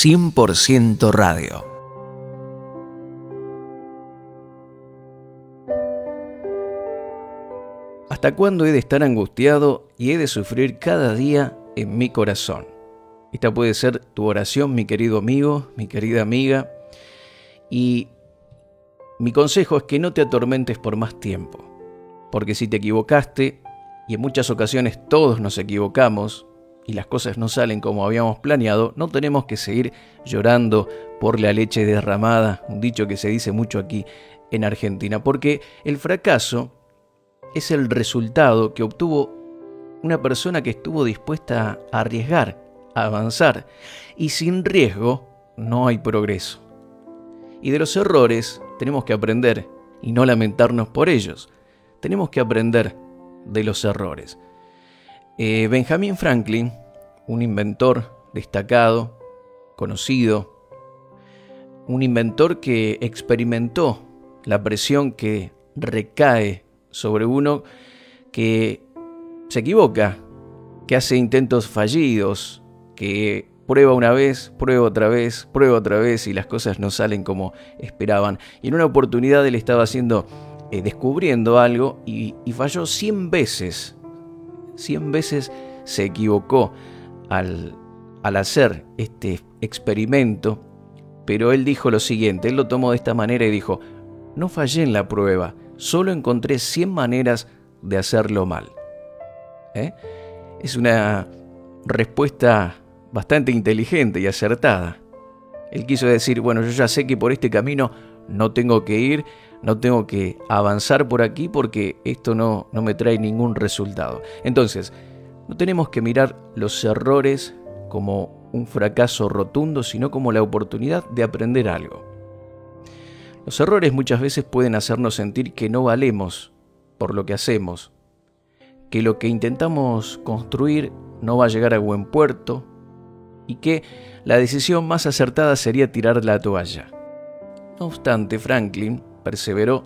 100% radio. ¿Hasta cuándo he de estar angustiado y he de sufrir cada día en mi corazón? Esta puede ser tu oración, mi querido amigo, mi querida amiga. Y mi consejo es que no te atormentes por más tiempo. Porque si te equivocaste, y en muchas ocasiones todos nos equivocamos, y las cosas no salen como habíamos planeado, no tenemos que seguir llorando por la leche derramada, un dicho que se dice mucho aquí en Argentina, porque el fracaso es el resultado que obtuvo una persona que estuvo dispuesta a arriesgar, a avanzar, y sin riesgo no hay progreso. Y de los errores tenemos que aprender y no lamentarnos por ellos. Tenemos que aprender de los errores. Eh, Benjamin Franklin, un inventor destacado, conocido, un inventor que experimentó la presión que recae sobre uno que se equivoca, que hace intentos fallidos, que prueba una vez, prueba otra vez, prueba otra vez y las cosas no salen como esperaban. Y en una oportunidad él estaba haciendo, eh, descubriendo algo y, y falló 100 veces 100 veces se equivocó al, al hacer este experimento, pero él dijo lo siguiente, él lo tomó de esta manera y dijo, no fallé en la prueba, solo encontré 100 maneras de hacerlo mal. ¿Eh? Es una respuesta bastante inteligente y acertada. Él quiso decir, bueno, yo ya sé que por este camino no tengo que ir, no tengo que avanzar por aquí porque esto no, no me trae ningún resultado. Entonces, no tenemos que mirar los errores como un fracaso rotundo, sino como la oportunidad de aprender algo. Los errores muchas veces pueden hacernos sentir que no valemos por lo que hacemos, que lo que intentamos construir no va a llegar a buen puerto y que la decisión más acertada sería tirar la toalla. No obstante, Franklin perseveró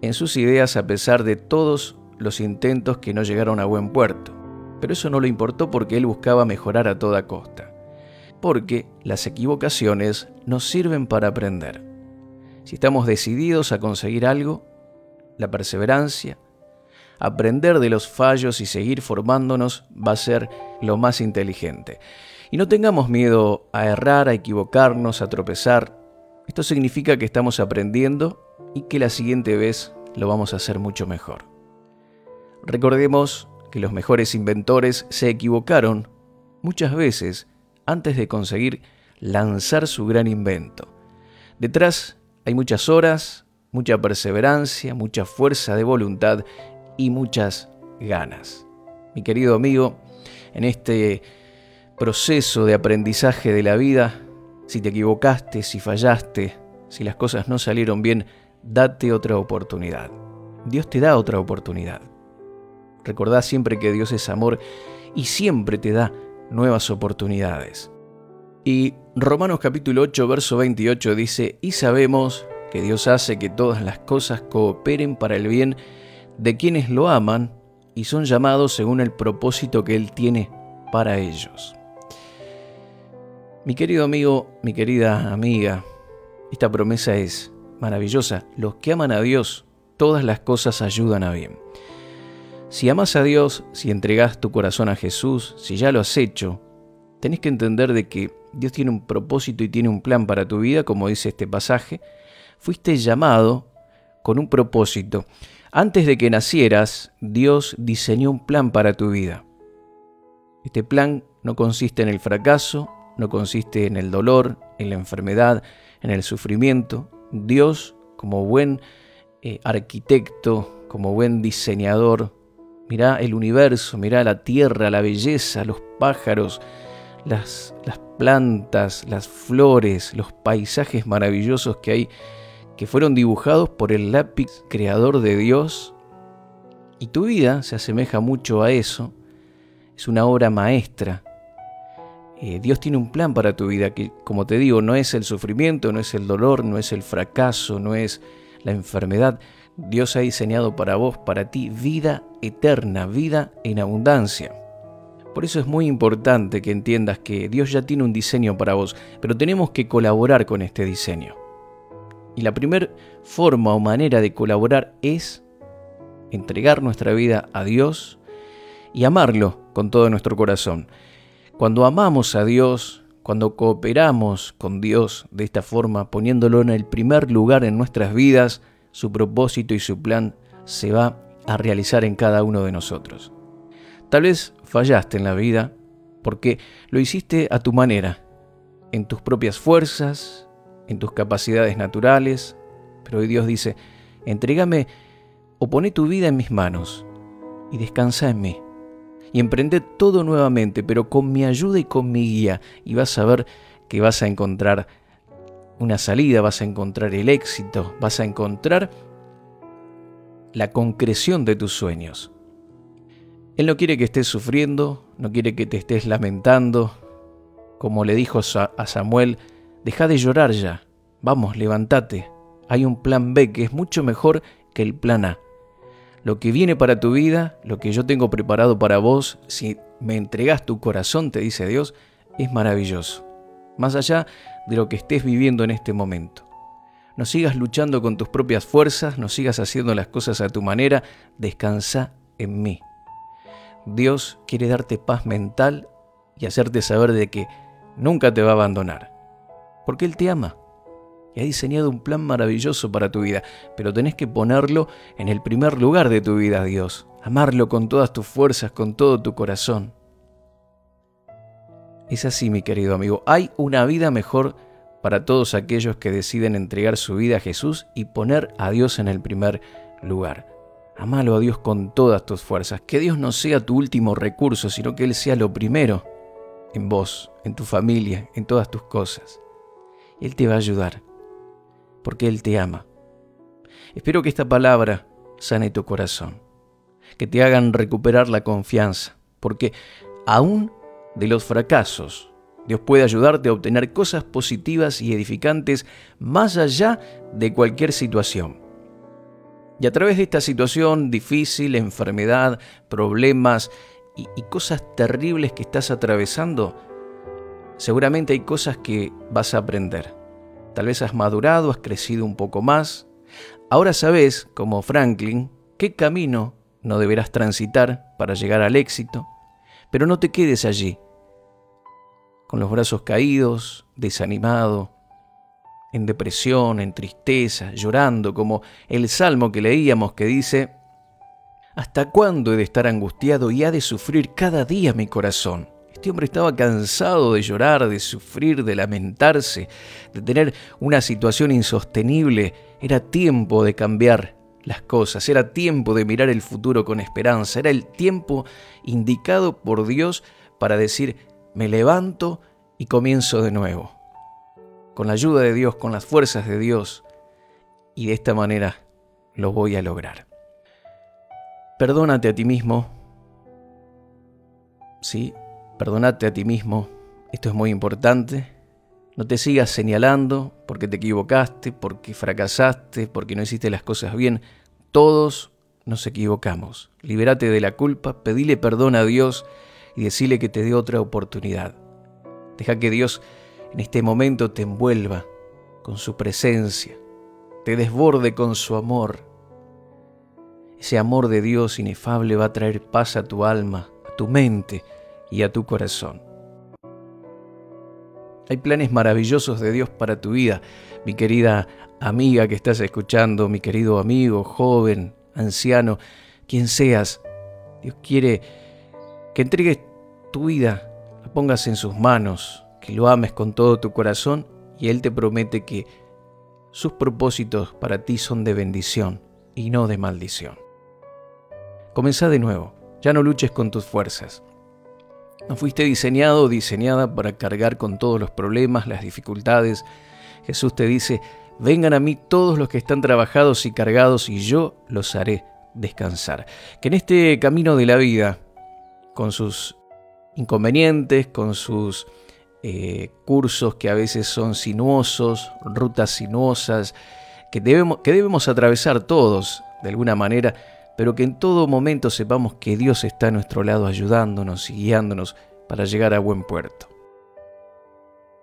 en sus ideas a pesar de todos los intentos que no llegaron a buen puerto. Pero eso no le importó porque él buscaba mejorar a toda costa. Porque las equivocaciones nos sirven para aprender. Si estamos decididos a conseguir algo, la perseverancia, aprender de los fallos y seguir formándonos va a ser lo más inteligente. Y no tengamos miedo a errar, a equivocarnos, a tropezar. Esto significa que estamos aprendiendo y que la siguiente vez lo vamos a hacer mucho mejor. Recordemos que los mejores inventores se equivocaron muchas veces antes de conseguir lanzar su gran invento. Detrás hay muchas horas, mucha perseverancia, mucha fuerza de voluntad y muchas ganas. Mi querido amigo, en este proceso de aprendizaje de la vida, si te equivocaste, si fallaste, si las cosas no salieron bien, date otra oportunidad. Dios te da otra oportunidad. Recordá siempre que Dios es amor y siempre te da nuevas oportunidades. Y Romanos capítulo 8, verso 28 dice, y sabemos que Dios hace que todas las cosas cooperen para el bien de quienes lo aman y son llamados según el propósito que Él tiene para ellos. Mi querido amigo, mi querida amiga, esta promesa es maravillosa. Los que aman a Dios, todas las cosas ayudan a bien. Si amas a Dios, si entregas tu corazón a Jesús, si ya lo has hecho, tenés que entender de que Dios tiene un propósito y tiene un plan para tu vida, como dice este pasaje. Fuiste llamado con un propósito. Antes de que nacieras, Dios diseñó un plan para tu vida. Este plan no consiste en el fracaso, no consiste en el dolor, en la enfermedad, en el sufrimiento, Dios, como buen eh, arquitecto, como buen diseñador, mira el universo, mira la tierra, la belleza, los pájaros, las, las plantas, las flores, los paisajes maravillosos que hay, que fueron dibujados por el lápiz creador de Dios. Y tu vida se asemeja mucho a eso. Es una obra maestra eh, Dios tiene un plan para tu vida que, como te digo, no es el sufrimiento, no es el dolor, no es el fracaso, no es la enfermedad. Dios ha diseñado para vos, para ti, vida eterna, vida en abundancia. Por eso es muy importante que entiendas que Dios ya tiene un diseño para vos, pero tenemos que colaborar con este diseño. Y la primera forma o manera de colaborar es entregar nuestra vida a Dios y amarlo con todo nuestro corazón. Cuando amamos a Dios, cuando cooperamos con Dios de esta forma, poniéndolo en el primer lugar en nuestras vidas, su propósito y su plan se va a realizar en cada uno de nosotros. Tal vez fallaste en la vida porque lo hiciste a tu manera, en tus propias fuerzas, en tus capacidades naturales, pero hoy Dios dice, entrégame o poné tu vida en mis manos y descansa en mí. Y emprende todo nuevamente, pero con mi ayuda y con mi guía, y vas a ver que vas a encontrar una salida, vas a encontrar el éxito, vas a encontrar la concreción de tus sueños. Él no quiere que estés sufriendo, no quiere que te estés lamentando. Como le dijo a Samuel, deja de llorar ya, vamos, levántate. Hay un plan B que es mucho mejor que el plan A. Lo que viene para tu vida, lo que yo tengo preparado para vos, si me entregas tu corazón, te dice Dios, es maravilloso. Más allá de lo que estés viviendo en este momento. No sigas luchando con tus propias fuerzas, no sigas haciendo las cosas a tu manera, descansa en mí. Dios quiere darte paz mental y hacerte saber de que nunca te va a abandonar, porque Él te ama y ha diseñado un plan maravilloso para tu vida, pero tenés que ponerlo en el primer lugar de tu vida, Dios, amarlo con todas tus fuerzas, con todo tu corazón. Es así, mi querido amigo, hay una vida mejor para todos aquellos que deciden entregar su vida a Jesús y poner a Dios en el primer lugar. Amalo a Dios con todas tus fuerzas. Que Dios no sea tu último recurso, sino que Él sea lo primero en vos, en tu familia, en todas tus cosas. Él te va a ayudar, porque Él te ama. Espero que esta palabra sane tu corazón, que te hagan recuperar la confianza, porque aún de los fracasos, Dios puede ayudarte a obtener cosas positivas y edificantes más allá de cualquier situación. Y a través de esta situación difícil, enfermedad, problemas y, cosas terribles que estás atravesando, seguramente hay cosas que vas a aprender. Tal vez has madurado, has crecido un poco más. Ahora sabes, como Franklin, qué camino no deberás transitar para llegar al éxito. Pero no te quedes allí, con los brazos caídos, desanimado, en depresión, en tristeza, llorando, como el salmo que leíamos que dice, ¿Hasta cuándo he de estar angustiado y ha de sufrir cada día mi corazón? Este hombre estaba cansado de llorar, de sufrir, de lamentarse, de tener una situación insostenible. Era tiempo de cambiar las cosas, era tiempo de mirar el futuro con esperanza, era el tiempo indicado por Dios para decir, me levanto y comienzo de nuevo con la ayuda de Dios, con las fuerzas de Dios, y de esta manera lo voy a lograr. Perdónate a ti mismo. Sí, perdónate a ti mismo. Esto es muy importante. No te sigas señalando porque te equivocaste, porque fracasaste, porque no hiciste las cosas bien. Todos nos equivocamos. Libérate de la culpa, pedile perdón a Dios y decile que te dé otra oportunidad. Deja que Dios en este momento te envuelva con su presencia, te desborde con su amor. Ese amor de Dios inefable va a traer paz a tu alma, a tu mente y a tu corazón. Hay planes maravillosos de Dios para tu vida, mi querida amiga que estás escuchando, mi querido amigo, joven, anciano, quien seas. Dios quiere que entregues tu vida, la pongas en sus manos, que lo ames con todo tu corazón y Él te promete que sus propósitos para ti son de bendición y no de maldición. Comenzá de nuevo, ya no luches con tus fuerzas. No fuiste diseñado o diseñada para cargar con todos los problemas, las dificultades. Jesús te dice, vengan a mí todos los que están trabajados y cargados y yo los haré descansar. Que en este camino de la vida, con sus inconvenientes, con sus eh, cursos que a veces son sinuosos, rutas sinuosas, que debemos, que debemos atravesar todos de alguna manera, pero que en todo momento sepamos que Dios está a nuestro lado ayudándonos y guiándonos para llegar a buen puerto.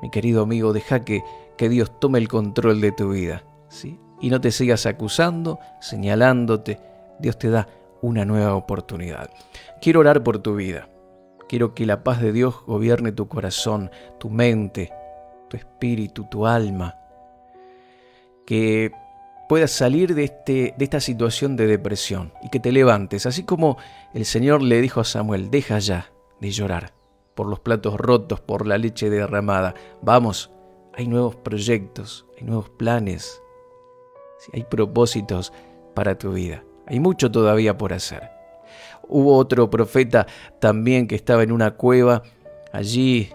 Mi querido amigo, deja que, que Dios tome el control de tu vida, ¿sí? Y no te sigas acusando, señalándote. Dios te da una nueva oportunidad. Quiero orar por tu vida. Quiero que la paz de Dios gobierne tu corazón, tu mente, tu espíritu, tu alma. Que puedas salir de, este, de esta situación de depresión y que te levantes, así como el Señor le dijo a Samuel, deja ya de llorar por los platos rotos, por la leche derramada. Vamos, hay nuevos proyectos, hay nuevos planes, hay propósitos para tu vida. Hay mucho todavía por hacer. Hubo otro profeta también que estaba en una cueva. Allí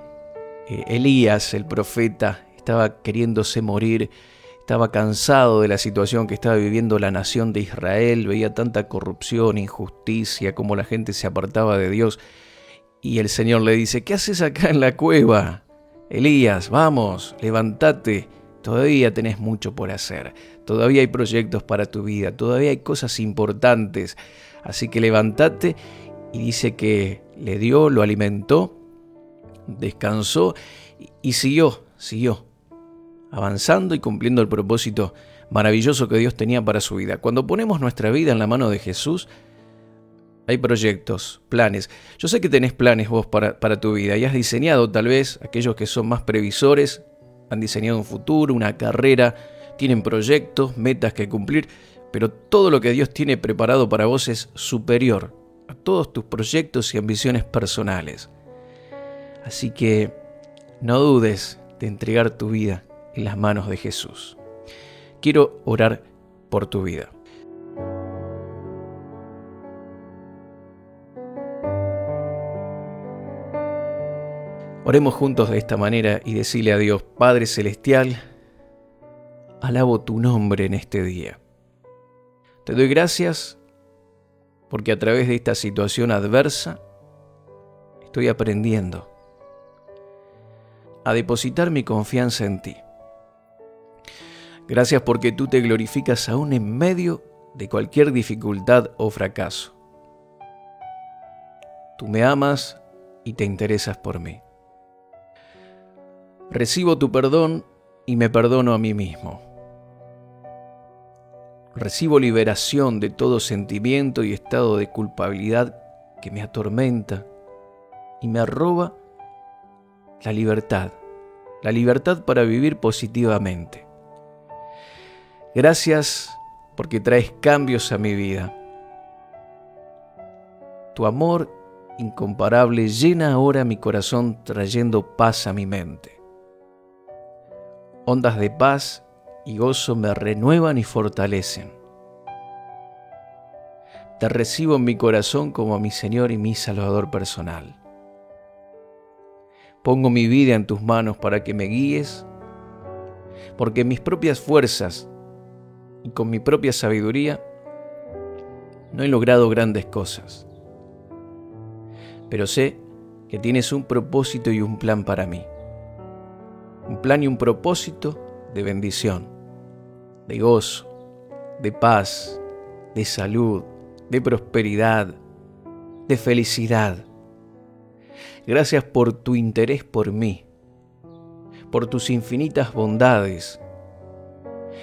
eh, Elías, el profeta, estaba queriéndose morir. Estaba cansado de la situación que estaba viviendo la nación de Israel. Veía tanta corrupción, injusticia, como la gente se apartaba de Dios. Y el Señor le dice, ¿qué haces acá en la cueva? Elías, vamos, levántate. Todavía tenés mucho por hacer. Todavía hay proyectos para tu vida. Todavía hay cosas importantes. Así que levántate y dice que le dio, lo alimentó, descansó y siguió, siguió, avanzando y cumpliendo el propósito maravilloso que Dios tenía para su vida. Cuando ponemos nuestra vida en la mano de Jesús, hay proyectos, planes. Yo sé que tenés planes vos para, tu vida y has diseñado tal vez, aquellos que son más previsores, han diseñado un futuro, una carrera, tienen proyectos, metas que cumplir, pero todo lo que Dios tiene preparado para vos es superior a todos tus proyectos y ambiciones personales. Así que no dudes de entregar tu vida en las manos de Jesús. Quiero orar por tu vida. Oremos juntos de esta manera y decirle a Dios, Padre Celestial, alabo tu nombre en este día. Te doy gracias porque a través de esta situación adversa estoy aprendiendo a depositar mi confianza en ti. Gracias porque tú te glorificas aún en medio de cualquier dificultad o fracaso. Tú me amas y te interesas por mí. Recibo tu perdón y me perdono a mí mismo. Recibo liberación de todo sentimiento y estado de culpabilidad que me atormenta y me arroba la libertad, la libertad para vivir positivamente. Gracias porque traes cambios a mi vida. Tu amor incomparable llena ahora mi corazón trayendo paz a mi mente. Ondas de paz y gozo me renuevan y fortalecen. Te recibo en mi corazón como mi Señor y mi Salvador personal. Pongo mi vida en tus manos para que me guíes, porque mis propias fuerzas y con mi propia sabiduría no he logrado grandes cosas. Pero sé que tienes un propósito y un plan para mí un plan y un propósito de bendición, de gozo, de paz, de salud, de prosperidad, de felicidad. Gracias por tu interés por mí, por tus infinitas bondades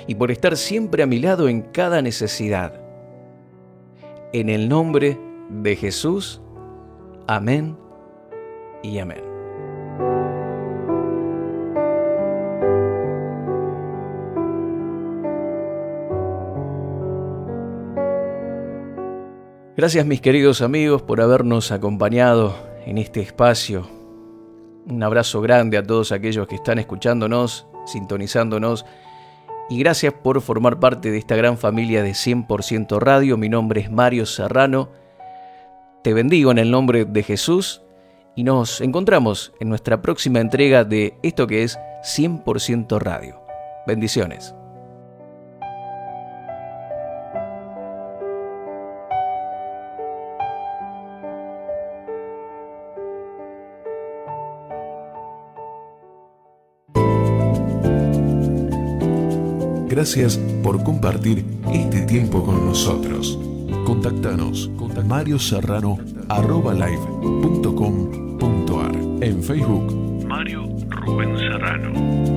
y por estar siempre a mi lado en cada necesidad. En el nombre de Jesús, amén y amén. Gracias mis queridos amigos por habernos acompañado en este espacio. Un abrazo grande a todos aquellos que están escuchándonos, sintonizándonos. Y gracias por formar parte de esta gran familia de 100% Radio. Mi nombre es Mario Serrano. Te bendigo en el nombre de Jesús y nos encontramos en nuestra próxima entrega de esto que es 100% Radio. Bendiciones. Gracias por compartir este tiempo con nosotros. Contactanos. Mario Serrano live.com.ar En Facebook, Mario Rubén Serrano.